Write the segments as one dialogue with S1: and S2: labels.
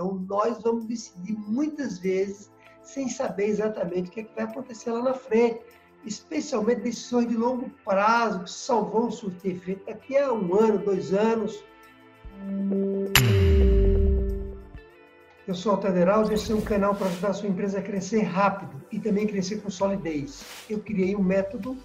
S1: Então, nós vamos decidir muitas vezes sem saber exatamente o que, é que vai acontecer lá na frente, especialmente decisões de longo prazo, que só vão surtir efeito daqui a um ano, dois anos. Eu sou o Taderaldo e esse é um canal para ajudar a sua empresa a crescer rápido e também crescer com solidez. Eu criei um método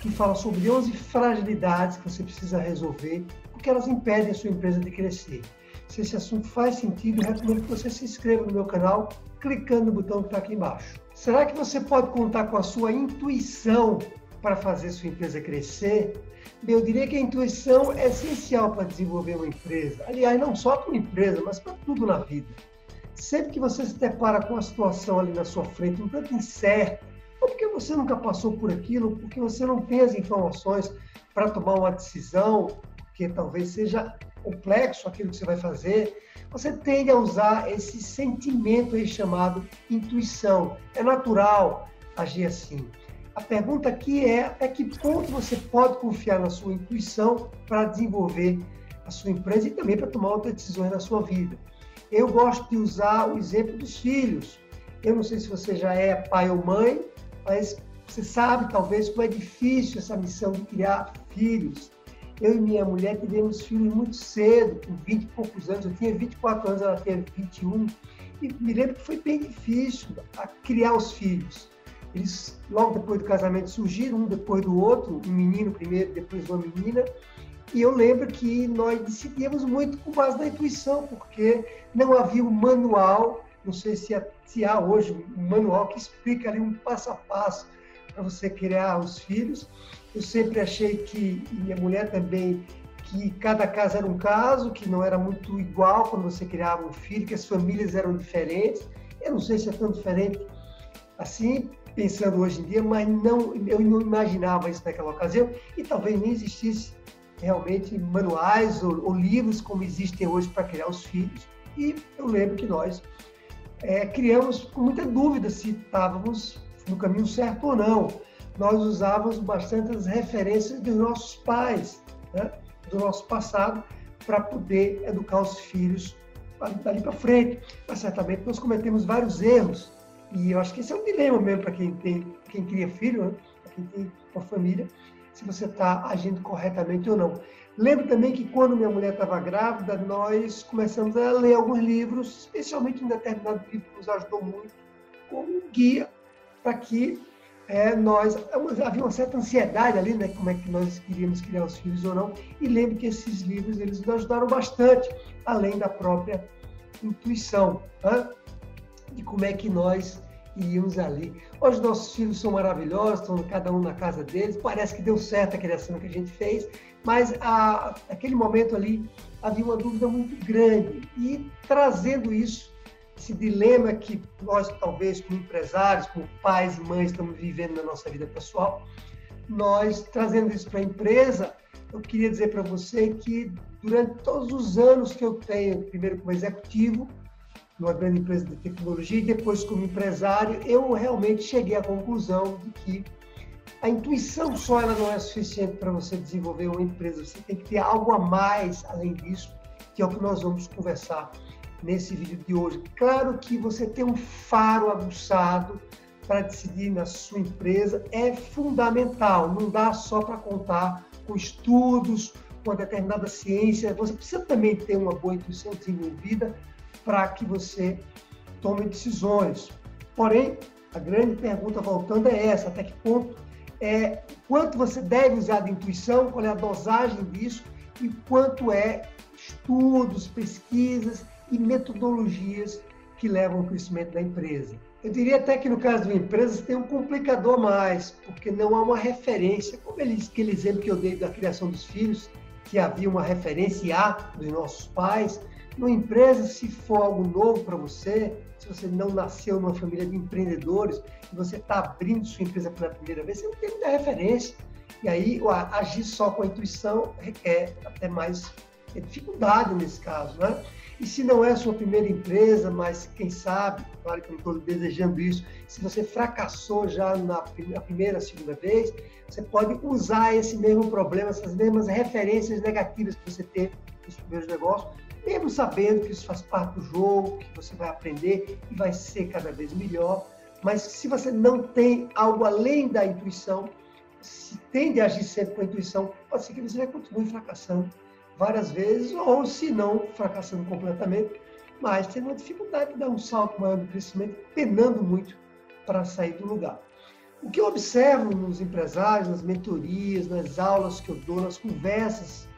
S1: que fala sobre 11 fragilidades que você precisa resolver, porque elas impedem a sua empresa de crescer. Se esse assunto faz sentido, recomendo que você se inscreva no meu canal clicando no botão que está aqui embaixo. Será que você pode contar com a sua intuição para fazer sua empresa crescer? Eu diria que a intuição é essencial para desenvolver uma empresa. Aliás, não só para uma empresa, mas para tudo na vida. Sempre que você se depara com uma situação ali na sua frente, um tanto incerta, ou porque você nunca passou por aquilo, porque você não tem as informações para tomar uma decisão, porque talvez seja complexo aquilo que você vai fazer, você tende a usar esse sentimento aí chamado intuição. É natural agir assim. A pergunta aqui é até que ponto você pode confiar na sua intuição para desenvolver a sua empresa e também para tomar outras decisões na sua vida. Eu gosto de usar o exemplo dos filhos. Eu não sei se você já é pai ou mãe, mas você sabe talvez como é difícil essa missão de criar filhos. Eu e minha mulher tivemos filhos muito cedo, com 20 e poucos anos. Eu tinha 24 anos, ela tinha 21. E me lembro que foi bem difícil a criar os filhos. Eles, logo depois do casamento, surgiram um depois do outro, um menino primeiro, depois uma menina. E eu lembro que nós decidíamos muito com base na intuição, porque não havia um manual, não sei se, se há hoje um manual que explica ali um passo a passo para você criar os filhos. Eu sempre achei que, e minha mulher também, que cada caso era um caso, que não era muito igual quando você criava um filho, que as famílias eram diferentes. Eu não sei se é tão diferente assim, pensando hoje em dia, mas não, eu não imaginava isso naquela ocasião e talvez nem existisse realmente manuais ou, ou livros como existem hoje para criar os filhos. E eu lembro que nós é, criamos com muita dúvida se estávamos no caminho certo ou não. Nós usávamos bastante as referências dos nossos pais, né? do nosso passado, para poder educar os filhos dali para frente. Mas certamente nós cometemos vários erros. E eu acho que esse é um dilema mesmo para quem tem, quem cria filho, né? para quem tem uma família, se você está agindo corretamente ou não. Lembro também que quando minha mulher estava grávida, nós começamos a ler alguns livros, especialmente um determinado livro que nos ajudou muito, como guia para que é, nós havia uma certa ansiedade ali, né, como é que nós queríamos criar os filhos ou não. E lembro que esses livros eles nos ajudaram bastante, além da própria intuição, né, de como é que nós iríamos ali. Hoje nossos filhos são maravilhosos, estão cada um na casa deles. Parece que deu certo a criação que a gente fez, mas a, naquele momento ali havia uma dúvida muito grande e trazendo isso esse dilema que nós, talvez, como empresários, como pais e mães, estamos vivendo na nossa vida pessoal, nós, trazendo isso para a empresa, eu queria dizer para você que durante todos os anos que eu tenho, primeiro como executivo, numa grande empresa de tecnologia, e depois como empresário, eu realmente cheguei à conclusão de que a intuição só ela não é suficiente para você desenvolver uma empresa. Você tem que ter algo a mais além disso, que é o que nós vamos conversar nesse vídeo de hoje. Claro que você ter um faro aguçado para decidir na sua empresa é fundamental. Não dá só para contar com estudos, com uma determinada ciência. Você precisa também ter uma boa intuição desenvolvida para que você tome decisões. Porém, a grande pergunta voltando é essa: até que ponto é quanto você deve usar de intuição, qual é a dosagem disso e quanto é estudos, pesquisas e metodologias que levam ao crescimento da empresa. Eu diria até que no caso de uma empresa tem um complicador mais, porque não há uma referência, como aquele exemplo que eu dei da criação dos filhos, que havia uma referência a dos nossos pais. Numa empresa, se for algo novo para você, se você não nasceu numa família de empreendedores e você está abrindo sua empresa pela primeira vez, você não tem muita referência. E aí, agir só com a intuição requer até mais dificuldade nesse caso, né? E se não é a sua primeira empresa, mas quem sabe, claro que eu não estou desejando isso, se você fracassou já na primeira, segunda vez, você pode usar esse mesmo problema, essas mesmas referências negativas que você teve nos primeiros negócios, mesmo sabendo que isso faz parte do jogo, que você vai aprender e vai ser cada vez melhor. Mas se você não tem algo além da intuição, se tende a agir sempre com a intuição, pode ser que você vai continuar fracassando várias vezes, ou se não, fracassando completamente, mas tendo uma dificuldade de dar um salto maior no crescimento, penando muito para sair do lugar. O que eu observo nos empresários, nas mentorias, nas aulas que eu dou, nas conversas,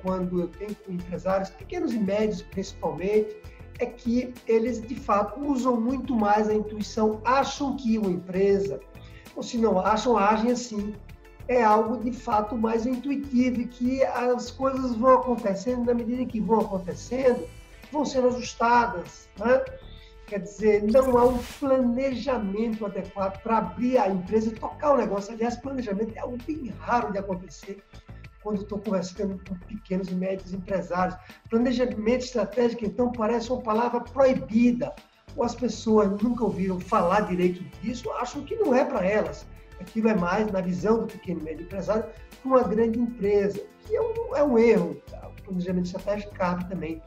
S1: quando eu tenho com empresários, pequenos e médios principalmente, é que eles de fato usam muito mais a intuição, acham que uma empresa, ou se não acham, agem assim. É algo de fato mais intuitivo e que as coisas vão acontecendo na medida que vão acontecendo, vão sendo ajustadas. Né? Quer dizer, não há um planejamento adequado para abrir a empresa e tocar o negócio. Aliás, planejamento é algo bem raro de acontecer quando estou conversando com pequenos e médios empresários. Planejamento estratégico, então, parece uma palavra proibida. Ou as pessoas nunca ouviram falar direito disso, acham que não é para elas. Aquilo é mais, na visão do pequeno e médio empresário, uma grande empresa, que é um, é um erro. O planejamento estratégico cabe também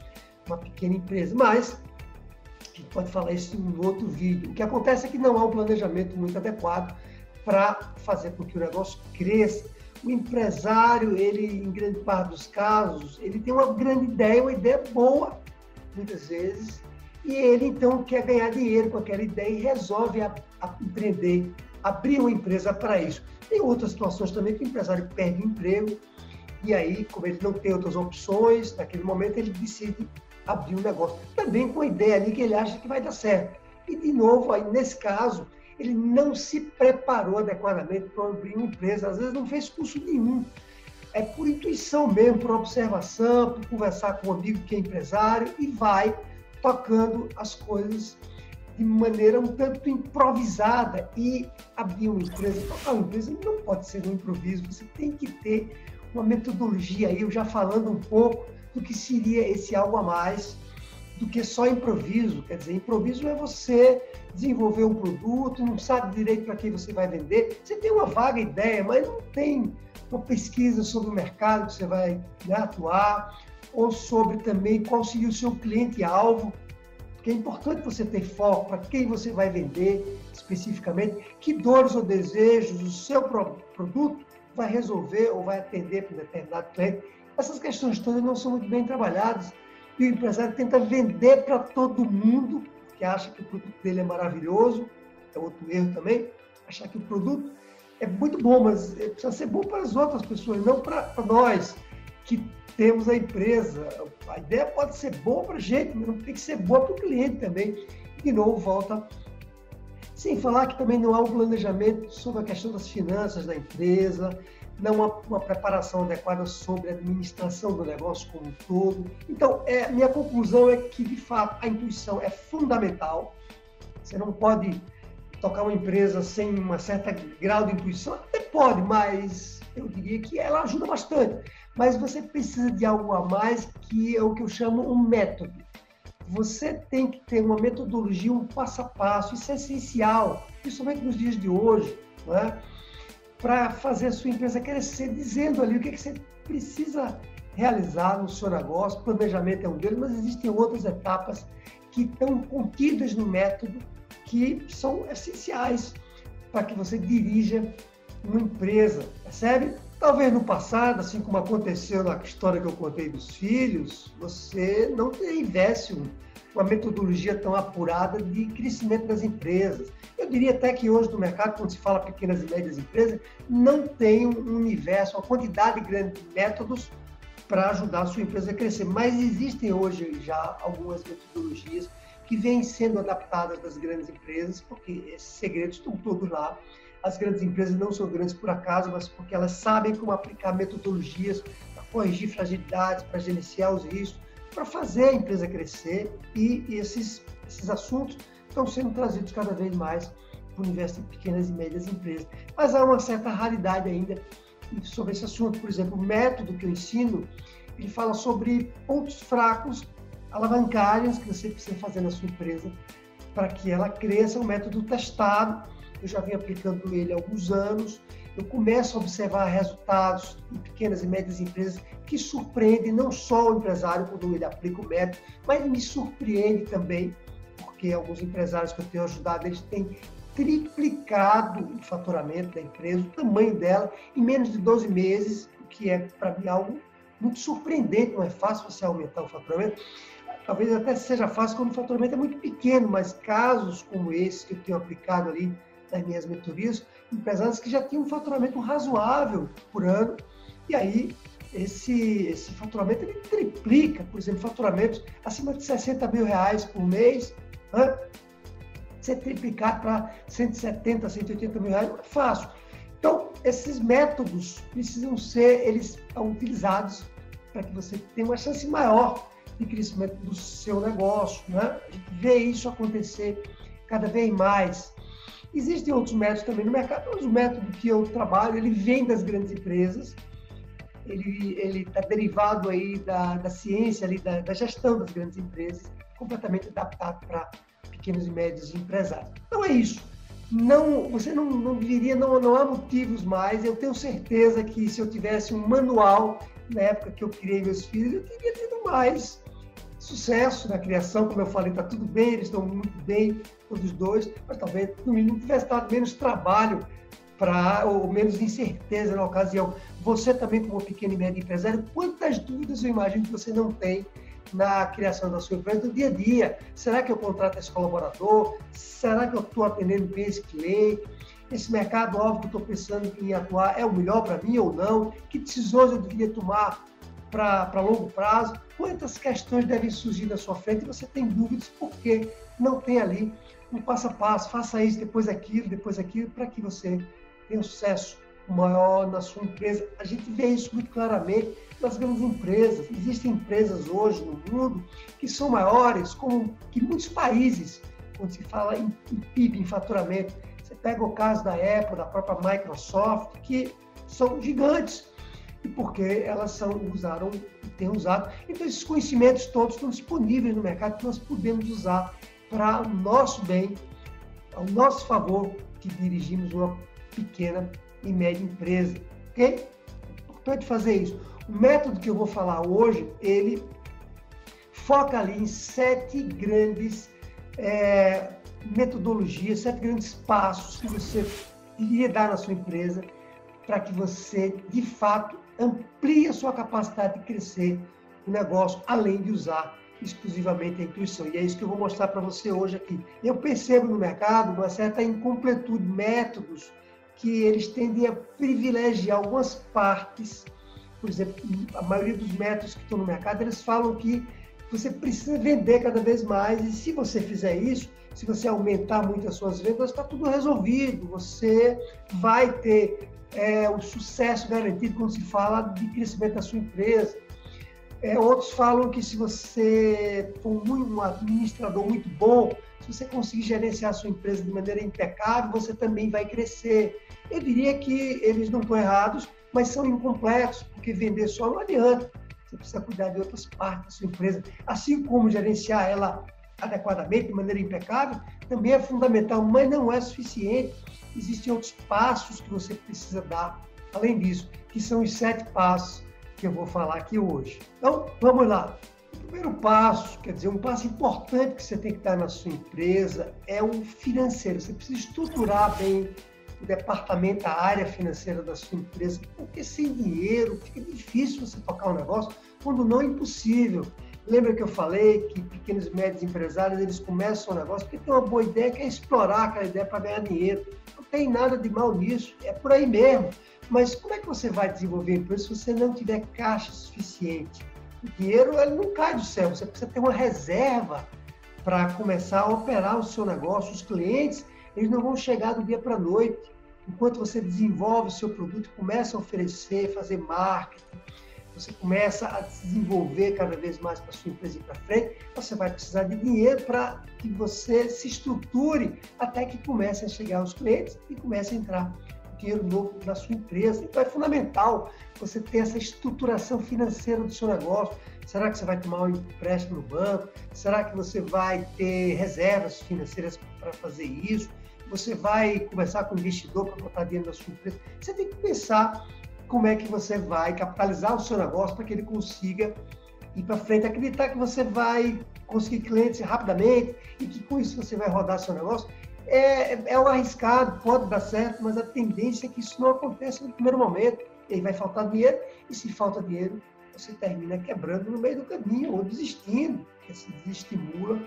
S1: uma pequena empresa. Mas, a gente pode falar isso em outro vídeo. O que acontece é que não há um planejamento muito adequado para fazer com que o negócio cresça o empresário, ele, em grande parte dos casos, ele tem uma grande ideia, uma ideia boa, muitas vezes, e ele então quer ganhar dinheiro com aquela ideia e resolve a, a empreender, abrir uma empresa para isso. Tem outras situações também que o empresário perde o emprego, e aí, como ele não tem outras opções, naquele momento ele decide abrir um negócio. Também com a ideia ali que ele acha que vai dar certo. E, de novo, aí, nesse caso, ele não se preparou adequadamente para abrir uma empresa, às vezes não fez curso nenhum. É por intuição mesmo, por observação, por conversar com um amigo que é empresário e vai tocando as coisas de maneira um tanto improvisada. E abrir uma empresa, tocar uma empresa não pode ser um improviso, você tem que ter uma metodologia aí, eu já falando um pouco do que seria esse algo a mais do que só improviso. Quer dizer, improviso é você desenvolver um produto, não sabe direito para quem você vai vender. Você tem uma vaga ideia, mas não tem uma pesquisa sobre o mercado que você vai né, atuar, ou sobre também qual seria o seu cliente-alvo. É importante você ter foco para quem você vai vender especificamente, que dores ou desejos o seu produto vai resolver ou vai atender para um determinado cliente. Essas questões todas não são muito bem trabalhadas e o empresário tenta vender para todo mundo, que acha que o produto dele é maravilhoso, é outro erro também, achar que o produto é muito bom, mas precisa ser bom para as outras pessoas, não para nós que temos a empresa. A ideia pode ser boa para a gente, mas não tem que ser boa para o cliente também. De novo, volta. Sem falar que também não há um planejamento sobre a questão das finanças da empresa, não há uma preparação adequada sobre a administração do negócio como um todo. Então, é, minha conclusão é que, de fato, a intuição é fundamental. Você não pode tocar uma empresa sem uma certa grau de intuição. Até pode, mas eu diria que ela ajuda bastante. Mas você precisa de algo a mais, que é o que eu chamo um método. Você tem que ter uma metodologia, um passo a passo. Isso é essencial, principalmente nos dias de hoje. Não é? para fazer a sua empresa crescer, dizendo ali o que, que você precisa realizar no seu negócio. Planejamento é um deles, mas existem outras etapas que estão contidas no método que são essenciais para que você dirija uma empresa, percebe? Talvez no passado, assim como aconteceu na história que eu contei dos filhos, você não tivesse um uma metodologia tão apurada de crescimento das empresas. Eu diria até que hoje no mercado, quando se fala pequenas e médias empresas, não tem um universo, uma quantidade grande de métodos para ajudar a sua empresa a crescer. Mas existem hoje já algumas metodologias que vêm sendo adaptadas das grandes empresas, porque esses segredos estão todos lá. As grandes empresas não são grandes por acaso, mas porque elas sabem como aplicar metodologias para corrigir fragilidades, para gerenciar os riscos, para fazer a empresa crescer e, e esses, esses assuntos estão sendo trazidos cada vez mais para o universo de pequenas e médias empresas. Mas há uma certa raridade ainda sobre esse assunto. Por exemplo, o método que eu ensino, ele fala sobre pontos fracos, alavancários que você precisa fazer na sua empresa para que ela cresça. Um método testado, eu já venho aplicando ele há alguns anos eu começo a observar resultados em pequenas e médias empresas que surpreendem não só o empresário quando ele aplica o método, mas me surpreende também, porque alguns empresários que eu tenho ajudado, eles têm triplicado o faturamento da empresa, o tamanho dela, em menos de 12 meses, o que é, para mim, algo muito surpreendente. Não é fácil você aumentar o faturamento. Talvez até seja fácil quando o faturamento é muito pequeno, mas casos como esse que eu tenho aplicado ali nas minhas mentorias, empresários que já tinham um faturamento razoável por ano, e aí esse, esse faturamento ele triplica, por exemplo, faturamentos acima de 60 mil reais por mês, né? ser triplicado para 170, 180 mil reais não é fácil. Então, esses métodos precisam ser, eles utilizados para que você tenha uma chance maior de crescimento do seu negócio, né? A gente vê isso acontecer cada vez mais. Existem outros métodos também no mercado, mas o método que eu trabalho, ele vem das grandes empresas, ele está derivado aí da, da ciência, ali, da, da, gestão das grandes empresas, completamente adaptado para pequenos e médios empresários. Então é isso. Não, você não, não diria, não, não há motivos mais. Eu tenho certeza que se eu tivesse um manual na época que eu criei meus filhos, eu teria tido mais sucesso na criação, como eu falei, está tudo bem, eles estão muito bem, todos dois, mas talvez no mínimo tivesse dado menos trabalho para ou menos incerteza na ocasião. Você também, como pequeno e médio empresário, quantas dúvidas eu imagino que você não tem na criação da sua empresa no dia a dia? Será que eu contrato esse colaborador? Será que eu estou atendendo bem esse cliente? Esse mercado óbvio que estou pensando em atuar é o melhor para mim ou não? Que decisões eu deveria tomar para longo prazo, quantas questões devem surgir na sua frente e você tem dúvidas porque não tem ali um passo a passo, faça isso, depois aquilo, depois aquilo, para que você tenha um sucesso maior na sua empresa. A gente vê isso muito claramente nas grandes empresas. Existem empresas hoje no mundo que são maiores como que muitos países, quando se fala em, em PIB, em faturamento. Você pega o caso da Apple, da própria Microsoft, que são gigantes e porque elas são, usaram e têm usado. Então, esses conhecimentos todos estão disponíveis no mercado que nós podemos usar para o nosso bem, ao nosso favor, que dirigimos uma pequena e média empresa. Ok? É importante fazer isso. O método que eu vou falar hoje, ele foca ali em sete grandes é, metodologias, sete grandes passos que você iria dar na sua empresa para que você, de fato, amplie a sua capacidade de crescer o negócio, além de usar exclusivamente a intuição. E é isso que eu vou mostrar para você hoje aqui. Eu percebo no mercado uma certa incompletude, métodos que eles tendem a privilegiar algumas partes. Por exemplo, a maioria dos métodos que estão no mercado, eles falam que você precisa vender cada vez mais e se você fizer isso, se você aumentar muito as suas vendas, está tudo resolvido. Você vai ter é, o sucesso garantido quando se fala de crescimento da sua empresa. É, outros falam que se você for um administrador muito bom, se você conseguir gerenciar a sua empresa de maneira impecável, você também vai crescer. Eu diria que eles não estão errados, mas são incompletos, porque vender só não adianta. Você precisa cuidar de outras partes da sua empresa, assim como gerenciar ela adequadamente, de maneira impecável, também é fundamental, mas não é suficiente existem outros passos que você precisa dar, além disso, que são os sete passos que eu vou falar aqui hoje. Então, vamos lá. O primeiro passo, quer dizer, um passo importante que você tem que dar na sua empresa é o financeiro. Você precisa estruturar bem o departamento, a área financeira da sua empresa, porque sem dinheiro fica difícil você tocar um negócio, quando não é impossível. Lembra que eu falei que pequenos e médios empresários, eles começam um negócio porque tem uma boa ideia, quer explorar aquela ideia para ganhar dinheiro. Não tem nada de mal nisso, é por aí mesmo. Mas como é que você vai desenvolver empresa se você não tiver caixa suficiente? O dinheiro ele não cai do céu, você precisa ter uma reserva para começar a operar o seu negócio. Os clientes, eles não vão chegar do dia para a noite. Enquanto você desenvolve o seu produto, começa a oferecer, fazer marketing, você começa a desenvolver cada vez mais para sua empresa ir para frente, você vai precisar de dinheiro para que você se estruture até que comece a chegar os clientes e comece a entrar dinheiro novo na sua empresa. Então é fundamental você ter essa estruturação financeira do seu negócio. Será que você vai tomar um empréstimo no banco? Será que você vai ter reservas financeiras para fazer isso? você vai conversar com investidor para botar dinheiro na sua empresa, você tem que pensar como é que você vai capitalizar o seu negócio para que ele consiga ir para frente, acreditar que você vai conseguir clientes rapidamente e que com isso você vai rodar seu negócio. É, é um arriscado, pode dar certo, mas a tendência é que isso não aconteça no primeiro momento. E aí vai faltar dinheiro, e se falta dinheiro, você termina quebrando no meio do caminho ou desistindo, que se desestimula.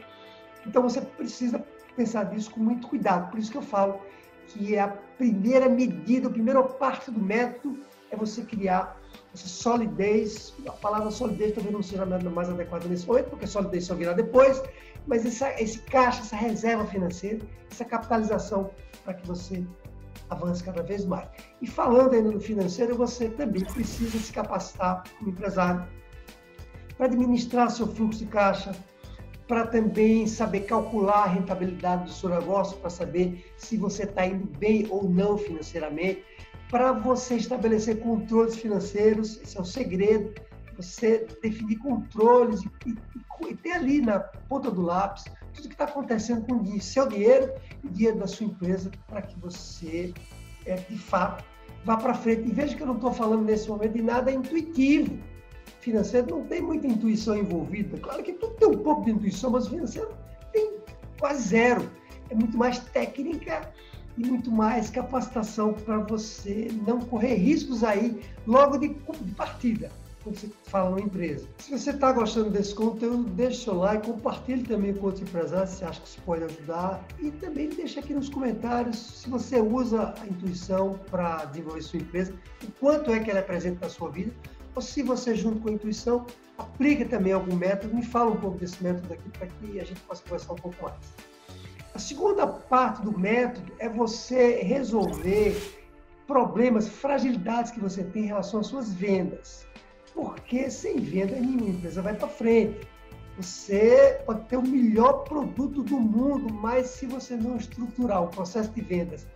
S1: Então você precisa pensar nisso com muito cuidado. Por isso que eu falo que é a primeira medida, a primeira parte do método é você criar essa solidez. A palavra solidez talvez não seja nada mais adequada nesse momento, porque solidez só virá depois, mas essa, esse caixa, essa reserva financeira, essa capitalização para que você avance cada vez mais. E falando ainda no financeiro, você também precisa se capacitar como empresário para administrar seu fluxo de caixa, para também saber calcular a rentabilidade do seu negócio, para saber se você está indo bem ou não financeiramente, para você estabelecer controles financeiros, esse é o segredo, você definir controles e, e, e ter ali na ponta do lápis tudo que está acontecendo com o seu dinheiro e o dinheiro da sua empresa para que você, é, de fato, vá para frente. E veja que eu não estou falando nesse momento de nada intuitivo. Financeiro não tem muita intuição envolvida. Claro que tudo tem um pouco de intuição, mas financeiro tem quase zero. É muito mais técnica e muito mais capacitação para você não correr riscos aí logo de, partida quando você fala numa empresa. Se você está gostando desse conteúdo, deixe seu like, compartilhe também com outros empresários se acha que isso pode ajudar e também deixe aqui nos comentários se você usa a intuição para desenvolver sua empresa, o quanto é que ela é presente na sua vida, ou se você junto com a intuição aplica também algum método, me fala um pouco desse método aqui para que a gente possa conversar um pouco mais. A segunda parte do método é você resolver problemas, fragilidades que você tem em relação às suas vendas. Porque sem venda nenhuma empresa vai para frente. Você pode ter o melhor produto do mundo, mas se você não estruturar o processo de vendas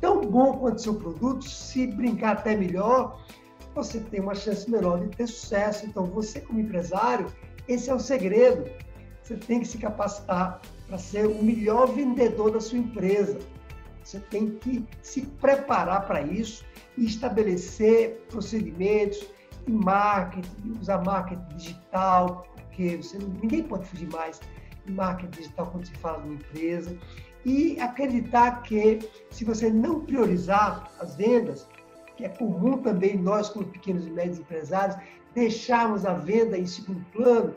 S1: tão bom quanto seu produto, se brincar até melhor, você tem uma chance menor de ter sucesso. Então, você como empresário, esse é o segredo. Você tem que se capacitar para ser o melhor vendedor da sua empresa. Você tem que se preparar para isso e estabelecer procedimentos e marketing, usar marketing digital, porque você, ninguém pode fugir mais de marketing digital quando se fala de uma empresa. E acreditar que se você não priorizar as vendas, que é comum também nós, como pequenos e médios empresários, deixarmos a venda em segundo plano,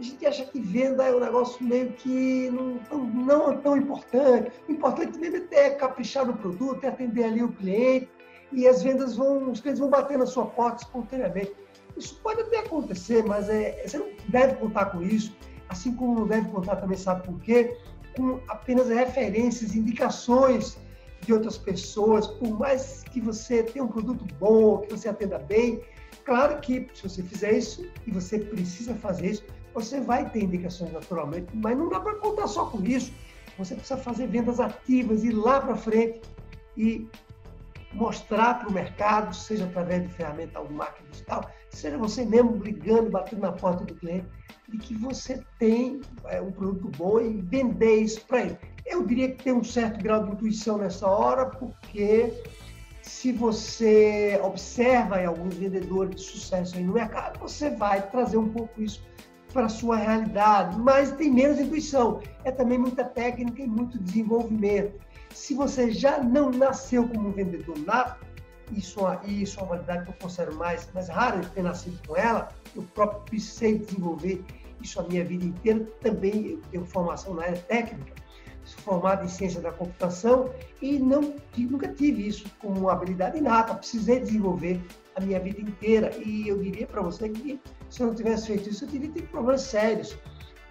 S1: a gente acha que venda é um negócio meio que não, não é tão importante. O importante mesmo é caprichar no produto, é atender ali o cliente, e as vendas vão, os clientes vão bater na sua porta espontaneamente. Isso pode até acontecer, mas é, você não deve contar com isso, assim como não deve contar também, sabe por quê? Com apenas referências, indicações de outras pessoas, por mais que você tenha um produto bom, que você atenda bem, claro que se você fizer isso, e você precisa fazer isso, você vai ter indicações naturalmente, mas não dá para contar só com isso. Você precisa fazer vendas ativas, ir lá para frente e mostrar para o mercado, seja através de ferramenta do marketing digital, seja você mesmo brigando, batendo na porta do cliente, de que você tem é, um produto bom e vender isso para ele. Eu diria que tem um certo grau de intuição nessa hora, porque se você observa alguns vendedores de sucesso aí no mercado, você vai trazer um pouco isso para a sua realidade, mas tem menos intuição. É também muita técnica e muito desenvolvimento. Se você já não nasceu como um vendedor nato, isso, isso é uma qualidade que eu considero mais, mais rara de ter nascido com ela, eu próprio precisei desenvolver isso a minha vida inteira, também eu tenho formação na área técnica, sou formado em ciência da computação e não, nunca tive isso como habilidade inata, precisei desenvolver a minha vida inteira. E eu diria para você que se eu não tivesse feito isso, eu teria tido problemas sérios,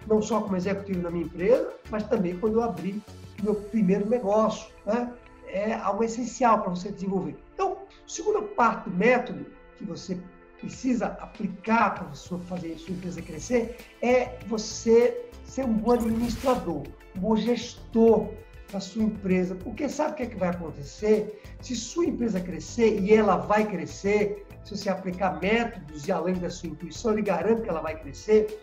S1: não só como executivo na minha empresa, mas também quando eu abri meu primeiro negócio. Né? É algo essencial para você desenvolver. Então, segunda parte do método que você precisa aplicar para fazer sua empresa crescer é você ser um bom administrador, um bom gestor da sua empresa. Porque sabe o que, é que vai acontecer? Se sua empresa crescer, e ela vai crescer, se você aplicar métodos e além da sua intuição, ele garante que ela vai crescer,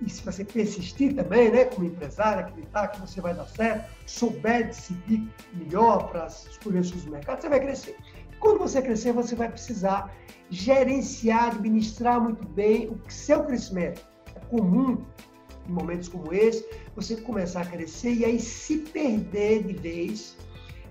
S1: e se você persistir também, né, como empresário, acreditar que você vai dar certo, souber decidir melhor para escolher os seus mercados, você vai crescer. Quando você crescer, você vai precisar gerenciar, administrar muito bem o seu crescimento. É comum, em momentos como esse, você começar a crescer e aí se perder de vez,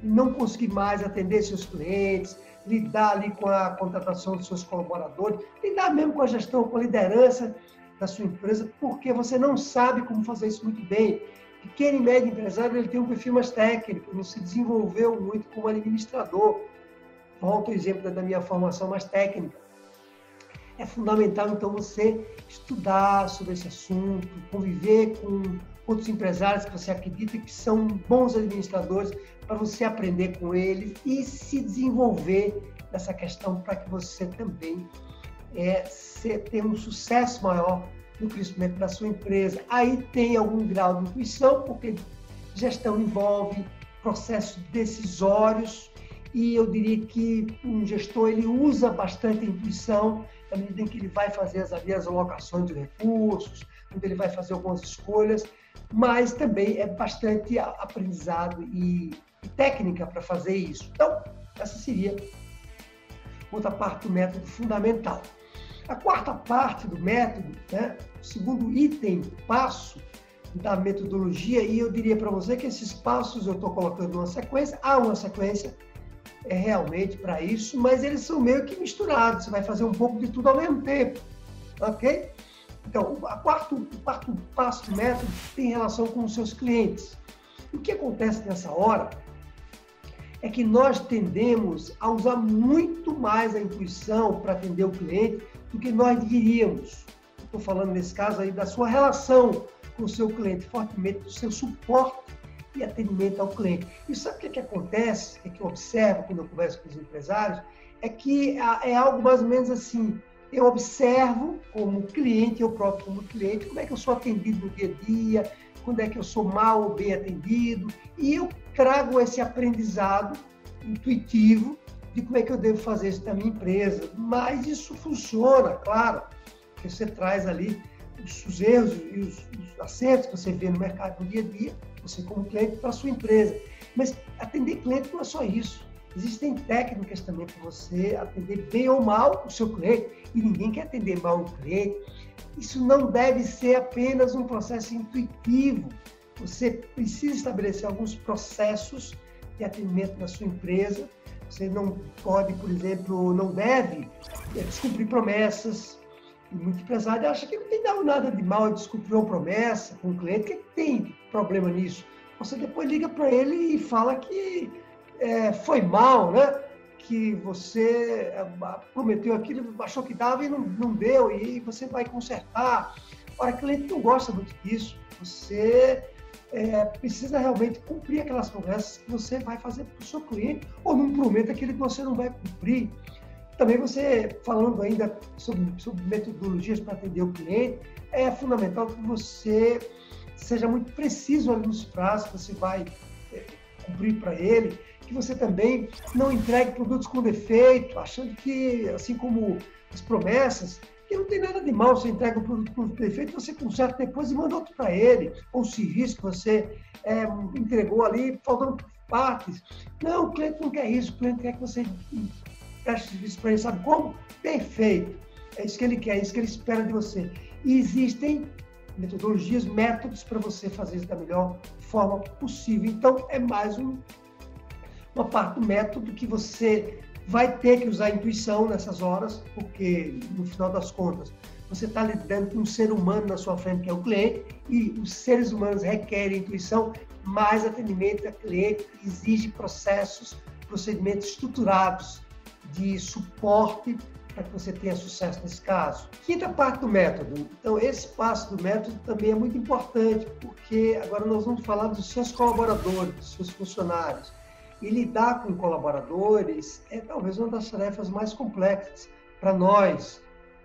S1: não conseguir mais atender seus clientes, lidar ali com a contratação dos seus colaboradores, lidar mesmo com a gestão, com a liderança da sua empresa, porque você não sabe como fazer isso muito bem. Pequeno e médio empresário, ele tem um perfil mais técnico, não se desenvolveu muito como administrador. Volto ao exemplo da minha formação mais técnica. É fundamental, então, você estudar sobre esse assunto, conviver com outros empresários que você acredita que são bons administradores, para você aprender com eles e se desenvolver nessa questão para que você também é, tenha um sucesso maior no crescimento da sua empresa. Aí tem algum grau de intuição, porque gestão envolve processos decisórios e eu diria que um gestor ele usa bastante a intuição na medida em que ele vai fazer as, as alocações de recursos, quando ele vai fazer algumas escolhas, mas também é bastante aprendizado e, e técnica para fazer isso. Então, essa seria outra parte do método fundamental. A quarta parte do método, né, o segundo item, passo da metodologia, e eu diria para você que esses passos eu estou colocando uma sequência, há uma sequência é realmente para isso, mas eles são meio que misturados, você vai fazer um pouco de tudo ao mesmo tempo, ok? Então, quarto, o quarto passo do método tem relação com os seus clientes. O que acontece nessa hora é que nós tendemos a usar muito mais a intuição para atender o cliente do que nós deveríamos. Estou falando nesse caso aí da sua relação com o seu cliente, fortemente do seu suporte e atendimento ao cliente. E sabe o que, que acontece, o que eu observo quando eu converso com os empresários? É que é algo mais ou menos assim, eu observo como cliente, eu próprio como cliente, como é que eu sou atendido no dia a dia, quando é que eu sou mal ou bem atendido, e eu trago esse aprendizado intuitivo de como é que eu devo fazer isso na minha empresa. Mas isso funciona, claro, porque você traz ali os erros e os, os, acertos que você vê no mercado no dia a dia, você como cliente, para a sua empresa. Mas atender cliente não é só isso. Existem técnicas também para você atender bem ou mal o seu cliente, e ninguém quer atender mal o cliente. Isso não deve ser apenas um processo intuitivo. Você precisa estabelecer alguns processos de atendimento na sua empresa. Você não pode, por exemplo, não deve é, descumprir promessas. Muito empresário acha que não tem nada de mal em descumprir uma promessa com o cliente. Que tem problema nisso? Você depois liga para ele e fala que é, foi mal, né? Que você é, prometeu aquilo, achou que dava e não, não deu, e você vai consertar. Ora, o cliente não gosta muito disso. Você é, precisa realmente cumprir aquelas promessas que você vai fazer para o seu cliente, ou não prometa aquilo que você não vai cumprir. Também você, falando ainda sobre, sobre metodologias para atender o cliente, é fundamental que você seja muito preciso nos prazos que você vai é, cumprir para ele que você também não entregue produtos com defeito, achando que, assim como as promessas, que não tem nada de mal você entrega um produto com defeito, você conserta depois e manda outro para ele, ou o serviço que você é, entregou ali, faltando partes. Não, o cliente não quer isso, o cliente quer que você serviço para ele, sabe como? Perfeito. É isso que ele quer, é isso que ele espera de você. E existem metodologias, métodos para você fazer isso da melhor forma possível. Então, é mais um uma parte do método que você vai ter que usar a intuição nessas horas, porque no final das contas você está lidando com um ser humano na sua frente, que é o cliente, e os seres humanos requerem intuição, mais atendimento a cliente exige processos, procedimentos estruturados de suporte para que você tenha sucesso nesse caso. Quinta parte do método. Então, esse passo do método também é muito importante, porque agora nós vamos falar dos seus colaboradores, dos seus funcionários. E lidar com colaboradores é talvez uma das tarefas mais complexas para nós,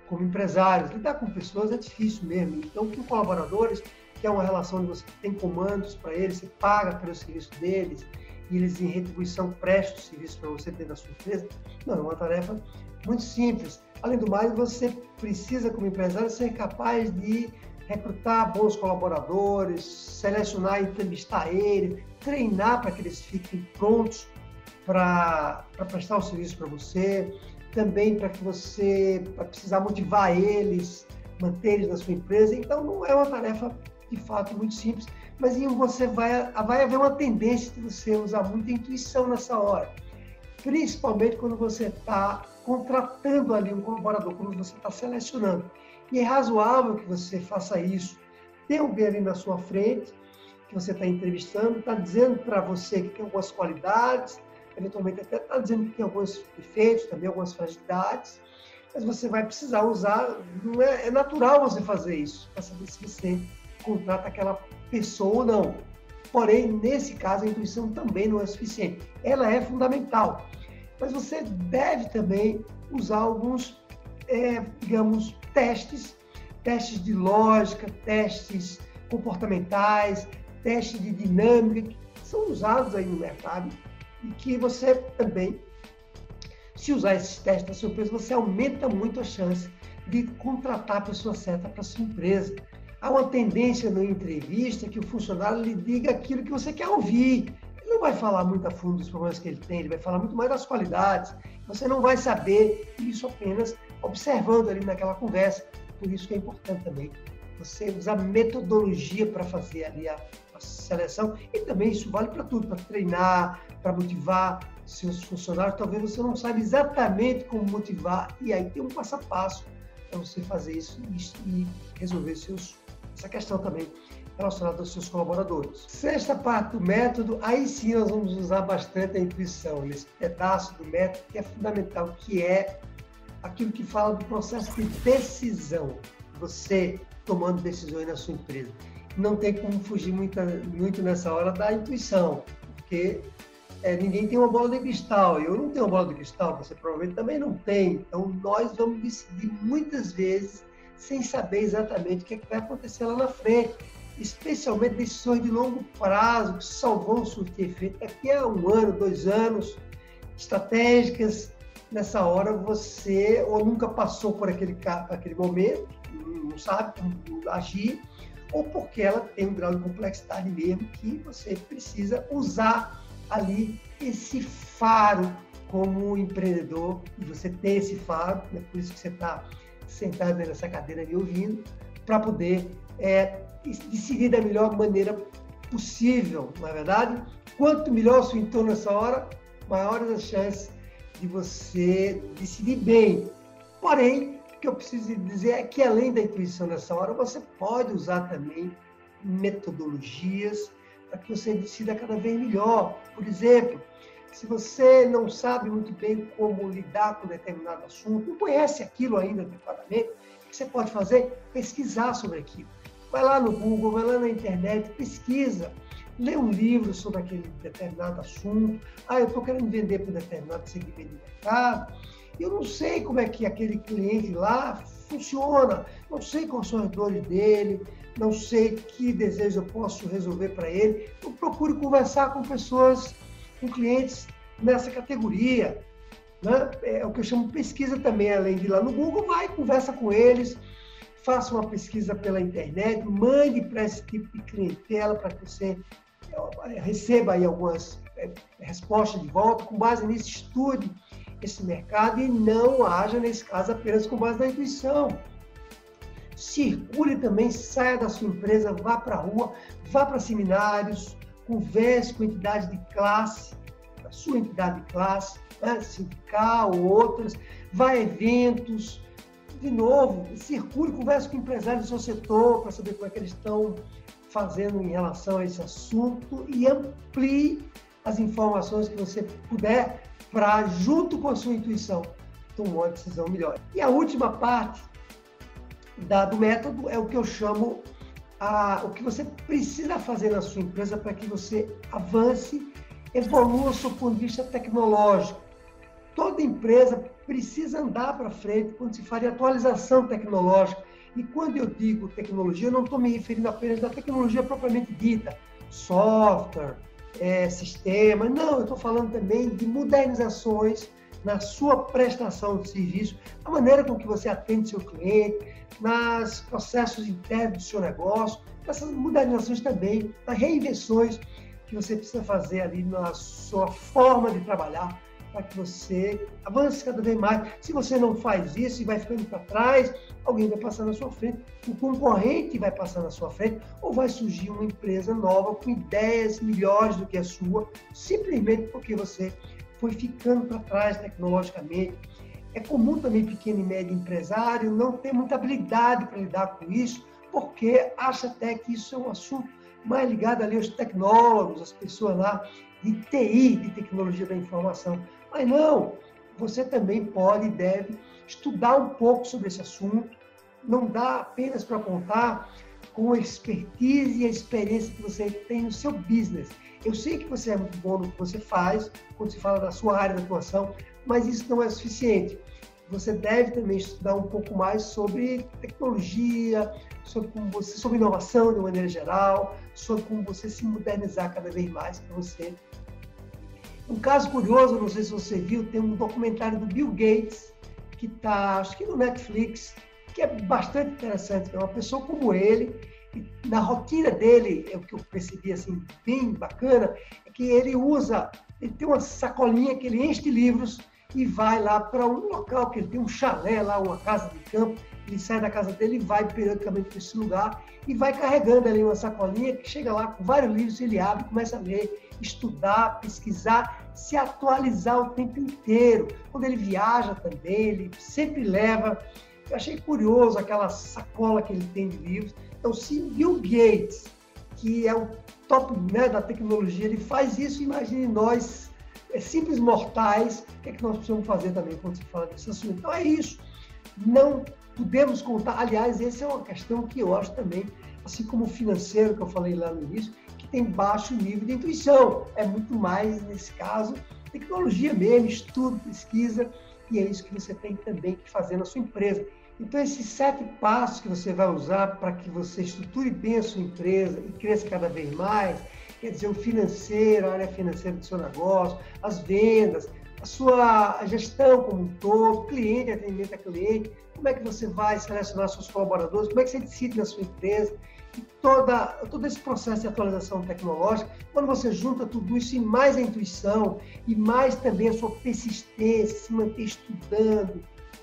S1: como empresários. Lidar com pessoas é difícil mesmo. Então, com colaboradores, que é uma relação onde você tem comandos para eles, você paga pelo serviço deles, e eles, em retribuição, prestam serviço para você dentro da sua empresa, não, é uma tarefa muito simples. Além do mais, você precisa, como empresário, ser capaz de recrutar bons colaboradores, selecionar e entrevistar eles, treinar para que eles fiquem prontos para prestar o serviço para você, também para que você para precisar motivar eles, manter eles na sua empresa. Então, não é uma tarefa de fato muito simples, mas você vai, vai haver uma tendência de você usar muita intuição nessa hora, principalmente quando você está contratando ali um colaborador, quando você está selecionando. E é razoável que você faça isso. Tem alguém ali na sua frente que você está entrevistando, está dizendo para você que tem algumas qualidades, eventualmente até está dizendo que tem alguns defeitos, também algumas fragilidades, mas você vai precisar usar, não é, é natural você fazer isso, para saber se você contrata aquela pessoa ou não. Porém, nesse caso, a intuição também não é suficiente. Ela é fundamental. Mas você deve também usar alguns, é, digamos, testes, testes de lógica, testes comportamentais, testes de dinâmica, que são usados aí no mercado e que você também, se usar esses testes da sua empresa, você aumenta muito a chance de contratar a pessoa certa para sua empresa. Há uma tendência na entrevista que o funcionário lhe diga aquilo que você quer ouvir. Ele não vai falar muito a fundo dos problemas que ele tem, ele vai falar muito mais das qualidades. Você não vai saber isso apenas observando ali naquela conversa. Por isso que é importante também você usar metodologia para fazer ali a, a seleção e também isso vale para tudo, para treinar, para motivar seus funcionários. Talvez você não saiba exatamente como motivar e aí tem um passo a passo para você fazer isso e resolver seus, essa questão também relacionada aos seus colaboradores. Sexta parte do método, aí sim nós vamos usar bastante a intuição, nesse pedaço do método que é fundamental, que é aquilo que fala do processo de decisão. Você tomando decisões na sua empresa. Não tem como fugir muito, nessa hora da intuição, porque é, ninguém tem uma bola de cristal. Eu não tenho uma bola de cristal, você provavelmente também não tem. Então, nós vamos decidir muitas vezes sem saber exatamente o que, é que vai acontecer lá na frente. Especialmente decisões de longo prazo, que só vão surtir efeito daqui a um ano, dois anos, estratégicas. Nessa hora, você ou nunca passou por aquele, aquele momento, não sabe como agir, ou porque ela tem um grau de complexidade mesmo que você precisa usar ali esse faro como empreendedor, e você tem esse faro, é por isso que você está sentado nessa cadeira me ouvindo, para poder é, decidir da melhor maneira possível, não é verdade? Quanto melhor o seu entorno nessa hora, maiores as chances de você decidir bem. Porém, o que eu preciso dizer é que além da intuição nessa hora, você pode usar também metodologias para que você decida cada vez melhor. Por exemplo, se você não sabe muito bem como lidar com determinado assunto, não conhece aquilo ainda adequadamente, o que você pode fazer? Pesquisar sobre aquilo. Vai lá no Google, vai lá na internet, pesquisa, lê um livro sobre aquele determinado assunto. Ah, eu estou querendo vender para um determinado segmento de mercado. Eu não sei como é que aquele cliente lá funciona, não sei quais são as dores dele, não sei que desejo eu posso resolver para ele. Eu procuro conversar com pessoas, com clientes nessa categoria. Né? É o que eu chamo de pesquisa também, além de ir lá no Google, vai, conversa com eles, faça uma pesquisa pela internet, mande para esse tipo de clientela para que você eh, receba aí algumas eh, respostas de volta, com base nisso, estude esse mercado e não haja, nesse caso, apenas com base na intuição circule também, saia da sua empresa, vá para a rua, vá para seminários, converse com entidades de classe, a sua entidade de classe, né, sindical ou outras, vá a eventos, de novo, circule, converse com empresários do seu setor para saber como é que eles estão fazendo em relação a esse assunto e amplie as informações que você puder para, junto com a sua intuição, tomar uma decisão melhor. E a última parte dado método é o que eu chamo a, o que você precisa fazer na sua empresa para que você avance, evolua do seu ponto de vista tecnológico. Toda empresa precisa andar para frente quando se fala de atualização tecnológica. E quando eu digo tecnologia, eu não estou me referindo apenas da tecnologia propriamente dita, software, é, sistema. Não, eu estou falando também de modernizações na sua prestação de serviço, a maneira com que você atende seu cliente, nos processos internos do seu negócio, nessas modernizações também, nas reinvenções que você precisa fazer ali na sua forma de trabalhar para que você avance cada vez mais. Se você não faz isso e vai ficando para trás, alguém vai passar na sua frente, o concorrente vai passar na sua frente, ou vai surgir uma empresa nova com ideias melhores do que a sua, simplesmente porque você foi ficando para trás tecnologicamente. É comum também pequeno e médio empresário não ter muita habilidade para lidar com isso, porque acha até que isso é um assunto mais ligado ali aos tecnólogos, as pessoas lá de TI, de tecnologia da informação. Mas não, você também pode e deve estudar um pouco sobre esse assunto, não dá apenas para contar com a expertise e a experiência que você tem no seu business. Eu sei que você é muito bom no que você faz, quando se fala da sua área de atuação, mas isso não é suficiente. Você deve também estudar um pouco mais sobre tecnologia, sobre como você, sobre inovação de maneira geral, sobre como você se modernizar cada vez mais para você um caso curioso, não sei se você viu, tem um documentário do Bill Gates, que está, acho que no Netflix, que é bastante interessante. É uma pessoa como ele, na rotina dele, é o que eu percebi assim, bem bacana, é que ele usa, ele tem uma sacolinha que ele enche de livros e vai lá para um local que ele tem um chalé lá, uma casa de campo, ele sai da casa dele e vai periodicamente para esse lugar e vai carregando ali uma sacolinha que chega lá com vários livros, ele abre, começa a ler, estudar, pesquisar, se atualizar o tempo inteiro. Quando ele viaja também, ele sempre leva. Eu achei curioso aquela sacola que ele tem de livros. Então, se Bill Gates, que é o top né, da tecnologia, ele faz isso, imagine nós, simples mortais, o que, é que nós precisamos fazer também quando se fala desse assunto. Então, é isso. Não podemos contar. Aliás, essa é uma questão que eu acho também, assim como o financeiro que eu falei lá no início, que tem baixo nível de intuição. É muito mais, nesse caso, tecnologia mesmo, estudo, pesquisa, e é isso que você tem também que fazer na sua empresa. Então, esses sete passos que você vai usar para que você estruture bem a sua empresa e cresça cada vez mais, quer dizer, o financeiro, a área financeira do seu negócio, as vendas, a sua gestão como um todo, cliente, atendimento a cliente, como é que você vai selecionar seus colaboradores, como é que você decide na sua empresa, e toda, todo esse processo de atualização tecnológica, quando você junta tudo isso e mais a intuição, e mais também a sua persistência, se manter estudando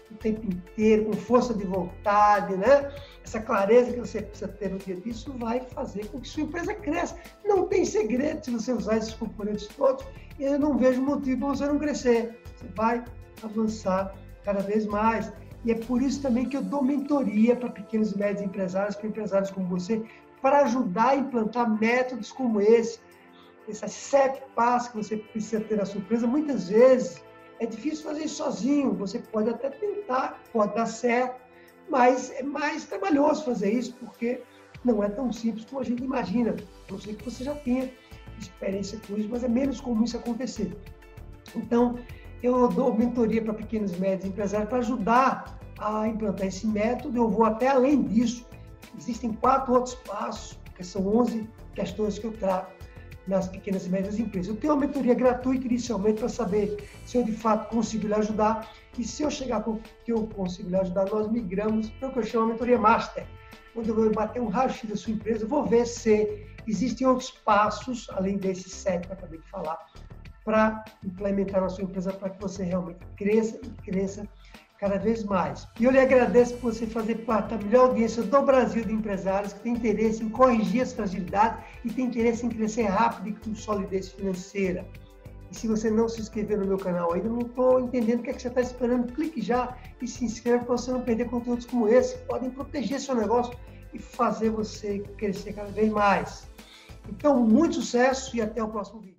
S1: o tempo inteiro, com força de vontade, né? Essa clareza que você precisa ter no dia disso vai fazer com que sua empresa cresça. Não tem segredo se você usar esses componentes todos, e eu não vejo motivo para você não crescer. Você vai avançar cada vez mais. E é por isso também que eu dou mentoria para pequenos e médios empresários, para empresários como você, para ajudar a implantar métodos como esse, esses sete passos que você precisa ter na sua empresa. Muitas vezes é difícil fazer isso sozinho, você pode até tentar, pode dar certo, mas é mais trabalhoso fazer isso, porque não é tão simples como a gente imagina. A não sei que você já tenha experiência com isso, mas é menos comum isso acontecer. Então, eu dou mentoria para pequenos e médios empresários para ajudar a implantar esse método. Eu vou até além disso. Existem quatro outros passos, que são 11 questões que eu trago nas pequenas e médias empresas. Eu tenho uma mentoria gratuita inicialmente para saber se eu de fato consigo lhe ajudar. E se eu chegar para que eu consigo lhe ajudar, nós migramos para o que eu chamo de mentoria master, onde eu vou bater um raio-x da sua empresa, vou ver se existem outros passos, além desses sete que eu acabei de falar, para implementar na sua empresa para que você realmente cresça e cresça cada vez mais. E eu lhe agradeço por você fazer parte da melhor audiência do Brasil de empresários que tem interesse em corrigir as fragilidades e tem interesse em crescer rápido e com solidez financeira. E se você não se inscreveu no meu canal ainda, não estou entendendo o que, é que você está esperando, clique já e se inscreva para você não perder conteúdos como esse, que podem proteger seu negócio e fazer você crescer cada vez mais. Então, muito sucesso e até o próximo vídeo.